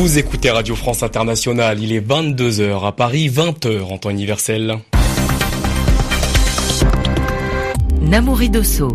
Vous écoutez Radio France Internationale, il est 22h à Paris, 20h en temps universel. Namouri Dosso.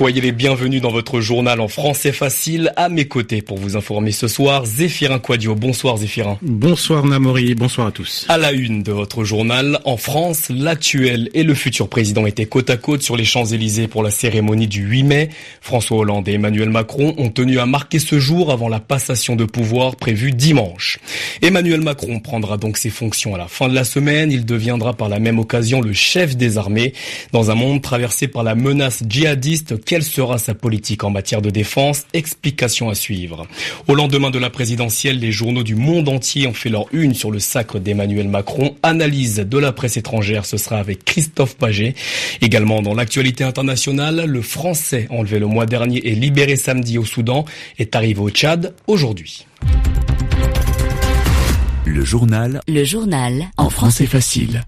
Soyez les bienvenus dans votre journal en français facile. À mes côtés pour vous informer ce soir, Zéphirin Quadio. Bonsoir Zéphirin. Bonsoir Namori, bonsoir à tous. À la une de votre journal, en France, l'actuel et le futur président étaient côte à côte sur les Champs-Élysées pour la cérémonie du 8 mai. François Hollande et Emmanuel Macron ont tenu à marquer ce jour avant la passation de pouvoir prévue dimanche. Emmanuel Macron prendra donc ses fonctions à la fin de la semaine. Il deviendra par la même occasion le chef des armées dans un monde traversé par la menace djihadiste quelle sera sa politique en matière de défense? Explication à suivre. Au lendemain de la présidentielle, les journaux du monde entier ont fait leur une sur le sacre d'Emmanuel Macron. Analyse de la presse étrangère, ce sera avec Christophe Paget. Également dans l'actualité internationale, le Français enlevé le mois dernier et libéré samedi au Soudan est arrivé au Tchad aujourd'hui. Le journal. Le journal. En français facile.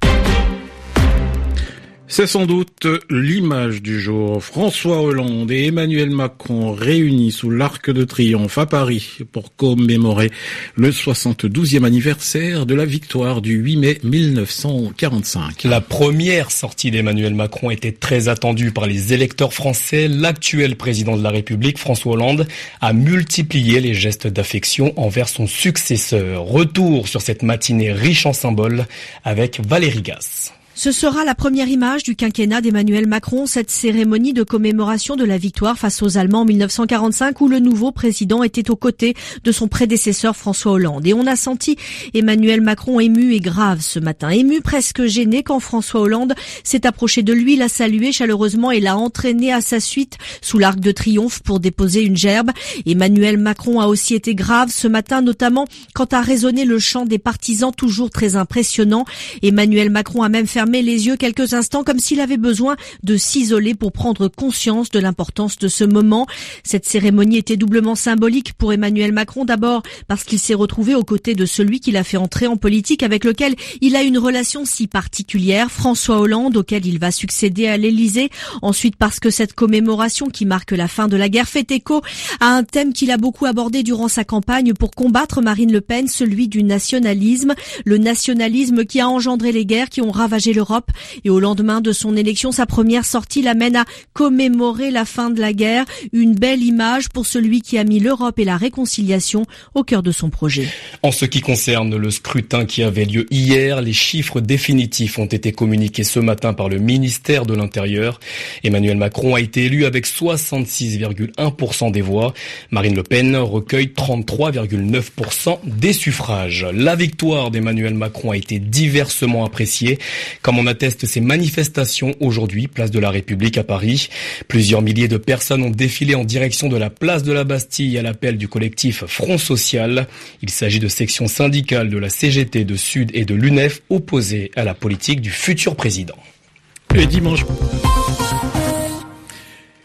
C'est sans doute l'image du jour. François Hollande et Emmanuel Macron réunis sous l'Arc de Triomphe à Paris pour commémorer le 72e anniversaire de la victoire du 8 mai 1945. La première sortie d'Emmanuel Macron était très attendue par les électeurs français. L'actuel président de la République, François Hollande, a multiplié les gestes d'affection envers son successeur. Retour sur cette matinée riche en symboles avec Valérie Gasse. Ce sera la première image du quinquennat d'Emmanuel Macron, cette cérémonie de commémoration de la victoire face aux Allemands en 1945 où le nouveau président était aux côtés de son prédécesseur François Hollande. Et on a senti Emmanuel Macron ému et grave ce matin, ému presque gêné quand François Hollande s'est approché de lui, l'a salué chaleureusement et l'a entraîné à sa suite sous l'arc de triomphe pour déposer une gerbe. Emmanuel Macron a aussi été grave ce matin, notamment quand a résonné le chant des partisans toujours très impressionnant. Emmanuel Macron a même fait fermé les yeux quelques instants comme s'il avait besoin de s'isoler pour prendre conscience de l'importance de ce moment. Cette cérémonie était doublement symbolique pour Emmanuel Macron d'abord parce qu'il s'est retrouvé aux côtés de celui qui l'a fait entrer en politique avec lequel il a une relation si particulière, François Hollande, auquel il va succéder à l'Élysée. Ensuite parce que cette commémoration qui marque la fin de la guerre fait écho à un thème qu'il a beaucoup abordé durant sa campagne pour combattre Marine Le Pen, celui du nationalisme. Le nationalisme qui a engendré les guerres qui ont ravagé l'Europe. Et au lendemain de son élection, sa première sortie l'amène à commémorer la fin de la guerre. Une belle image pour celui qui a mis l'Europe et la réconciliation au cœur de son projet. En ce qui concerne le scrutin qui avait lieu hier, les chiffres définitifs ont été communiqués ce matin par le ministère de l'Intérieur. Emmanuel Macron a été élu avec 66,1% des voix. Marine Le Pen recueille 33,9% des suffrages. La victoire d'Emmanuel Macron a été diversement appréciée comme on atteste ces manifestations aujourd'hui, place de la République à Paris. Plusieurs milliers de personnes ont défilé en direction de la place de la Bastille à l'appel du collectif Front Social. Il s'agit de sections syndicales de la CGT de Sud et de l'UNEF opposées à la politique du futur président. Et dimanche.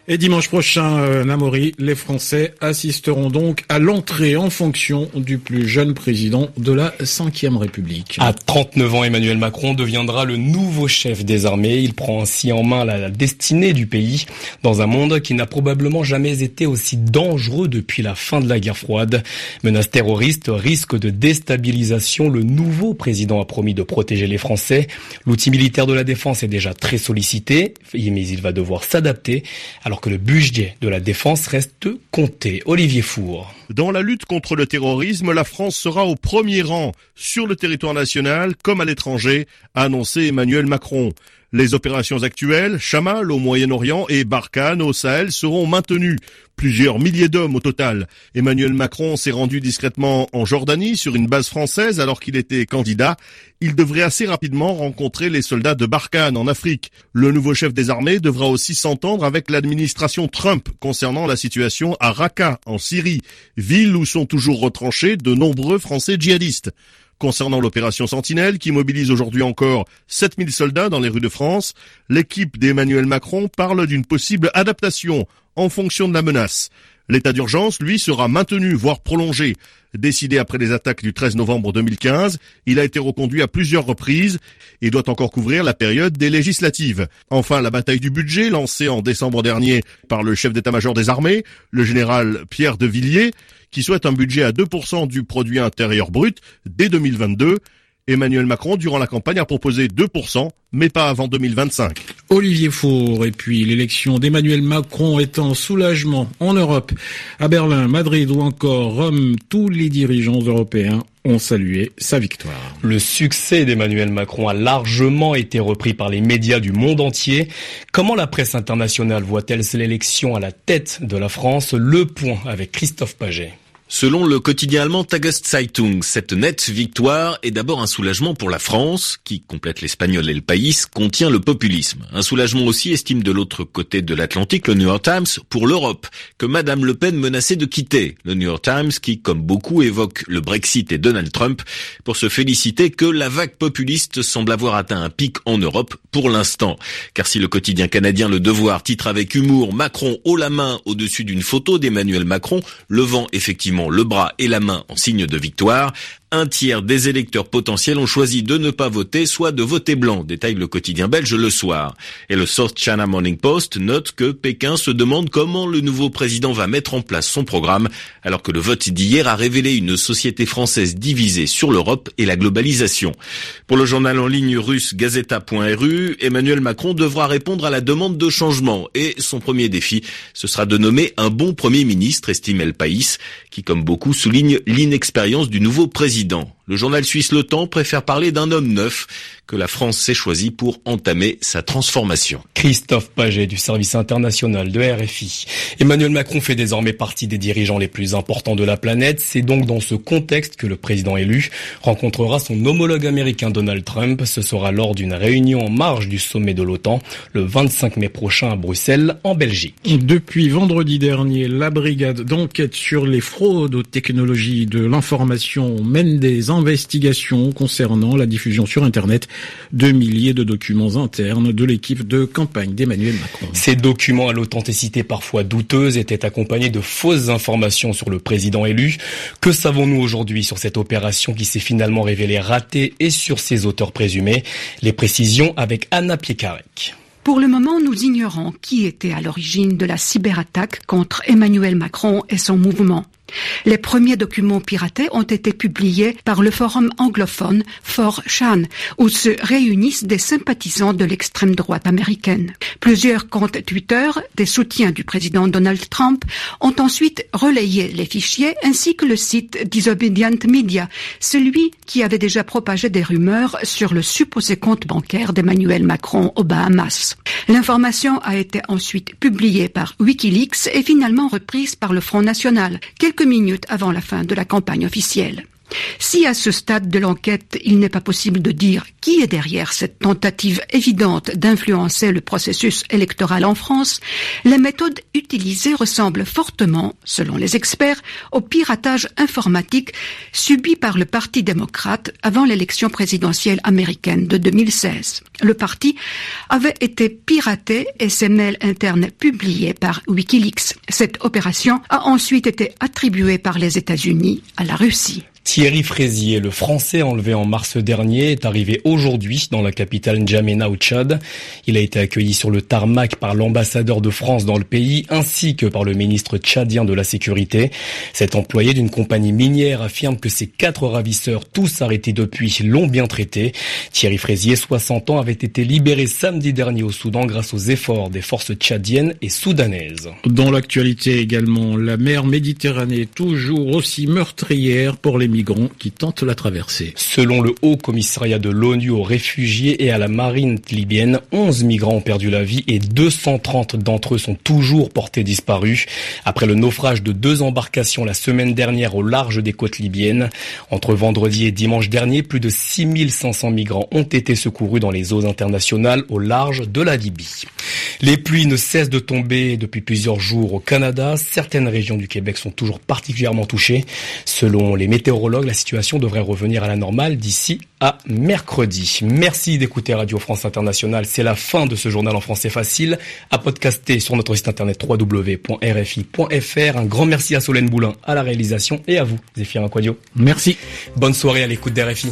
Et dimanche prochain, euh, Namori, les Français assisteront donc à l'entrée en fonction du plus jeune président de la Ve République. À 39 ans, Emmanuel Macron deviendra le nouveau chef des armées. Il prend ainsi en main la destinée du pays dans un monde qui n'a probablement jamais été aussi dangereux depuis la fin de la guerre froide. Menace terroriste, risque de déstabilisation, le nouveau président a promis de protéger les Français. L'outil militaire de la défense est déjà très sollicité, mais il va devoir s'adapter. Alors que le budget de la défense reste compté. Olivier Four. Dans la lutte contre le terrorisme, la France sera au premier rang sur le territoire national comme à l'étranger, a annoncé Emmanuel Macron. Les opérations actuelles, Chamal au Moyen-Orient et Barkhane au Sahel seront maintenues. Plusieurs milliers d'hommes au total. Emmanuel Macron s'est rendu discrètement en Jordanie sur une base française alors qu'il était candidat. Il devrait assez rapidement rencontrer les soldats de Barkhane en Afrique. Le nouveau chef des armées devra aussi s'entendre avec l'administration Trump concernant la situation à Raqqa en Syrie, ville où sont toujours retranchés de nombreux Français djihadistes. Concernant l'opération Sentinelle, qui mobilise aujourd'hui encore 7000 soldats dans les rues de France, l'équipe d'Emmanuel Macron parle d'une possible adaptation en fonction de la menace. L'état d'urgence, lui, sera maintenu, voire prolongé. Décidé après les attaques du 13 novembre 2015, il a été reconduit à plusieurs reprises et doit encore couvrir la période des législatives. Enfin, la bataille du budget, lancée en décembre dernier par le chef d'état-major des armées, le général Pierre de Villiers, qui souhaite un budget à 2% du produit intérieur brut dès 2022. Emmanuel Macron, durant la campagne, a proposé 2%, mais pas avant 2025. Olivier Faure, et puis l'élection d'Emmanuel Macron est en soulagement en Europe. À Berlin, Madrid ou encore Rome, tous les dirigeants européens ont salué sa victoire. Le succès d'Emmanuel Macron a largement été repris par les médias du monde entier. Comment la presse internationale voit-elle l'élection à la tête de la France? Le point avec Christophe Paget. Selon le quotidien allemand Tageszeitung, cette nette victoire est d'abord un soulagement pour la France, qui complète l'espagnol et le pays, contient le populisme. Un soulagement aussi, estime de l'autre côté de l'Atlantique le New York Times, pour l'Europe, que Madame Le Pen menaçait de quitter. Le New York Times, qui, comme beaucoup, évoque le Brexit et Donald Trump, pour se féliciter que la vague populiste semble avoir atteint un pic en Europe pour l'instant. Car si le quotidien canadien Le Devoir titre avec humour Macron haut la main au-dessus d'une photo d'Emmanuel Macron, levant effectivement le bras et la main en signe de victoire, un tiers des électeurs potentiels ont choisi de ne pas voter, soit de voter blanc, détaille le quotidien belge le soir. Et le South China Morning Post note que Pékin se demande comment le nouveau président va mettre en place son programme, alors que le vote d'hier a révélé une société française divisée sur l'Europe et la globalisation. Pour le journal en ligne russe Gazeta.ru, Emmanuel Macron devra répondre à la demande de changement et son premier défi, ce sera de nommer un bon premier ministre, estime El País, qui comme beaucoup souligne l'inexpérience du nouveau président président le journal suisse Le Temps préfère parler d'un homme neuf que la France s'est choisi pour entamer sa transformation. Christophe Paget du service international de RFI. Emmanuel Macron fait désormais partie des dirigeants les plus importants de la planète. C'est donc dans ce contexte que le président élu rencontrera son homologue américain Donald Trump. Ce sera lors d'une réunion en marge du sommet de l'OTAN le 25 mai prochain à Bruxelles, en Belgique. Depuis vendredi dernier, la brigade d'enquête sur les fraudes aux technologies de l'information mène des investigations concernant la diffusion sur Internet de milliers de documents internes de l'équipe de campagne d'Emmanuel Macron. Ces documents à l'authenticité parfois douteuse étaient accompagnés de fausses informations sur le président élu. Que savons-nous aujourd'hui sur cette opération qui s'est finalement révélée ratée et sur ses auteurs présumés? Les précisions avec Anna Piekarek. Pour le moment, nous ignorons qui était à l'origine de la cyberattaque contre Emmanuel Macron et son mouvement. Les premiers documents piratés ont été publiés par le forum anglophone 4chan, où se réunissent des sympathisants de l'extrême droite américaine. Plusieurs comptes Twitter des soutiens du président Donald Trump ont ensuite relayé les fichiers ainsi que le site Disobedient Media, celui qui avait déjà propagé des rumeurs sur le supposé compte bancaire d'Emmanuel Macron aux Bahamas. L'information a été ensuite publiée par Wikileaks et finalement reprise par le Front National minutes avant la fin de la campagne officielle. Si à ce stade de l'enquête, il n'est pas possible de dire qui est derrière cette tentative évidente d'influencer le processus électoral en France, les méthodes utilisées ressemblent fortement, selon les experts, au piratage informatique subi par le Parti démocrate avant l'élection présidentielle américaine de 2016. Le parti avait été piraté et ses mails internes publiés par Wikileaks. Cette opération a ensuite été attribuée par les États-Unis à la Russie. Thierry Frézier, le Français enlevé en mars dernier, est arrivé aujourd'hui dans la capitale N'Djamena au Tchad. Il a été accueilli sur le tarmac par l'ambassadeur de France dans le pays ainsi que par le ministre tchadien de la Sécurité. Cet employé d'une compagnie minière affirme que ses quatre ravisseurs, tous arrêtés depuis, l'ont bien traité. Thierry Frézier, 60 ans, avait été libéré samedi dernier au Soudan grâce aux efforts des forces tchadiennes et soudanaises. Dans l'actualité également, la mer Méditerranée toujours aussi meurtrière pour les qui tentent la traversée. Selon le Haut Commissariat de l'ONU aux réfugiés et à la marine libyenne, 11 migrants ont perdu la vie et 230 d'entre eux sont toujours portés disparus après le naufrage de deux embarcations la semaine dernière au large des côtes libyennes. Entre vendredi et dimanche dernier, plus de 6500 migrants ont été secourus dans les eaux internationales au large de la Libye. Les pluies ne cessent de tomber depuis plusieurs jours au Canada. Certaines régions du Québec sont toujours particulièrement touchées. Selon les météorologues, la situation devrait revenir à la normale d'ici à mercredi. Merci d'écouter Radio France Internationale. C'est la fin de ce journal en français facile à podcaster sur notre site internet www.rfi.fr. Un grand merci à Solène Boulin à la réalisation et à vous, Zéphir Aquadio. Merci. Bonne soirée à l'écoute d'RFI.